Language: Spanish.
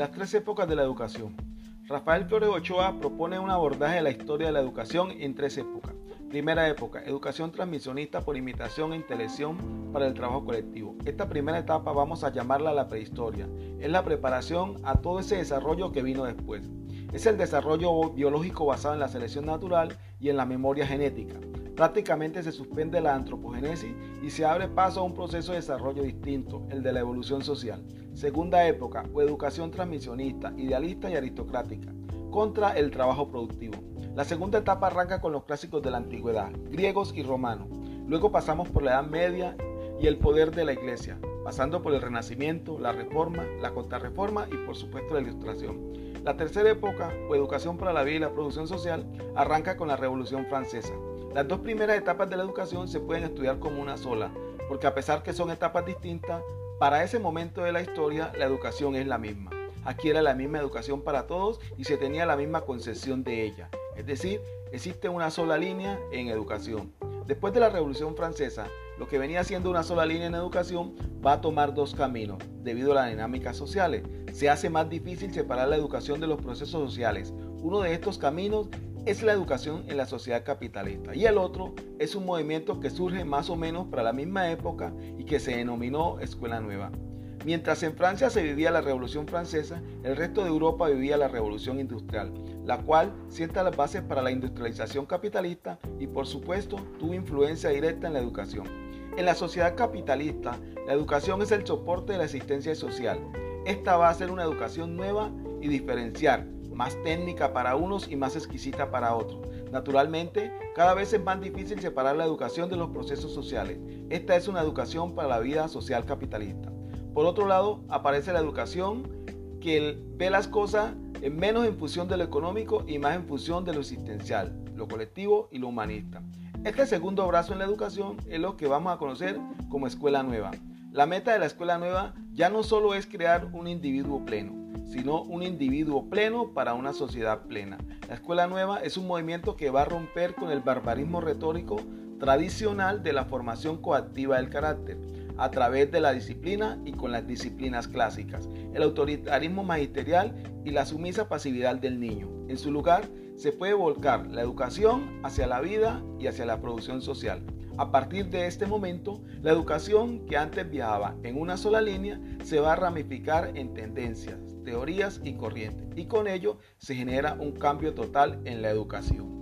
Las tres épocas de la educación. Rafael Flores Ochoa propone un abordaje de la historia de la educación en tres épocas. Primera época, educación transmisionista por imitación e intelección para el trabajo colectivo. Esta primera etapa vamos a llamarla la prehistoria. Es la preparación a todo ese desarrollo que vino después. Es el desarrollo biológico basado en la selección natural y en la memoria genética. Prácticamente se suspende la antropogénesis y se abre paso a un proceso de desarrollo distinto, el de la evolución social. Segunda época, o educación transmisionista, idealista y aristocrática, contra el trabajo productivo. La segunda etapa arranca con los clásicos de la antigüedad, griegos y romanos. Luego pasamos por la Edad Media y el poder de la Iglesia, pasando por el Renacimiento, la Reforma, la Contrarreforma y por supuesto la Ilustración. La tercera época, o educación para la vida y la producción social, arranca con la Revolución Francesa. Las dos primeras etapas de la educación se pueden estudiar como una sola, porque a pesar que son etapas distintas, para ese momento de la historia la educación es la misma. Aquí era la misma educación para todos y se tenía la misma concepción de ella. Es decir, existe una sola línea en educación. Después de la Revolución Francesa, lo que venía siendo una sola línea en educación va a tomar dos caminos debido a las dinámicas sociales. Se hace más difícil separar la educación de los procesos sociales. Uno de estos caminos es la educación en la sociedad capitalista y el otro es un movimiento que surge más o menos para la misma época y que se denominó Escuela Nueva. Mientras en Francia se vivía la Revolución Francesa, el resto de Europa vivía la Revolución Industrial, la cual sienta las bases para la industrialización capitalista y por supuesto tuvo influencia directa en la educación. En la sociedad capitalista, la educación es el soporte de la existencia social. Esta va a ser una educación nueva y diferenciar, más técnica para unos y más exquisita para otros. Naturalmente, cada vez es más difícil separar la educación de los procesos sociales. Esta es una educación para la vida social capitalista. Por otro lado, aparece la educación que ve las cosas menos en función de lo económico y más en función de lo existencial, lo colectivo y lo humanista. Este segundo brazo en la educación es lo que vamos a conocer como escuela nueva. La meta de la escuela nueva ya no solo es crear un individuo pleno, sino un individuo pleno para una sociedad plena. La escuela nueva es un movimiento que va a romper con el barbarismo retórico tradicional de la formación coactiva del carácter a través de la disciplina y con las disciplinas clásicas, el autoritarismo magisterial y la sumisa pasividad del niño. En su lugar, se puede volcar la educación hacia la vida y hacia la producción social. A partir de este momento, la educación que antes viajaba en una sola línea se va a ramificar en tendencias, teorías y corrientes, y con ello se genera un cambio total en la educación.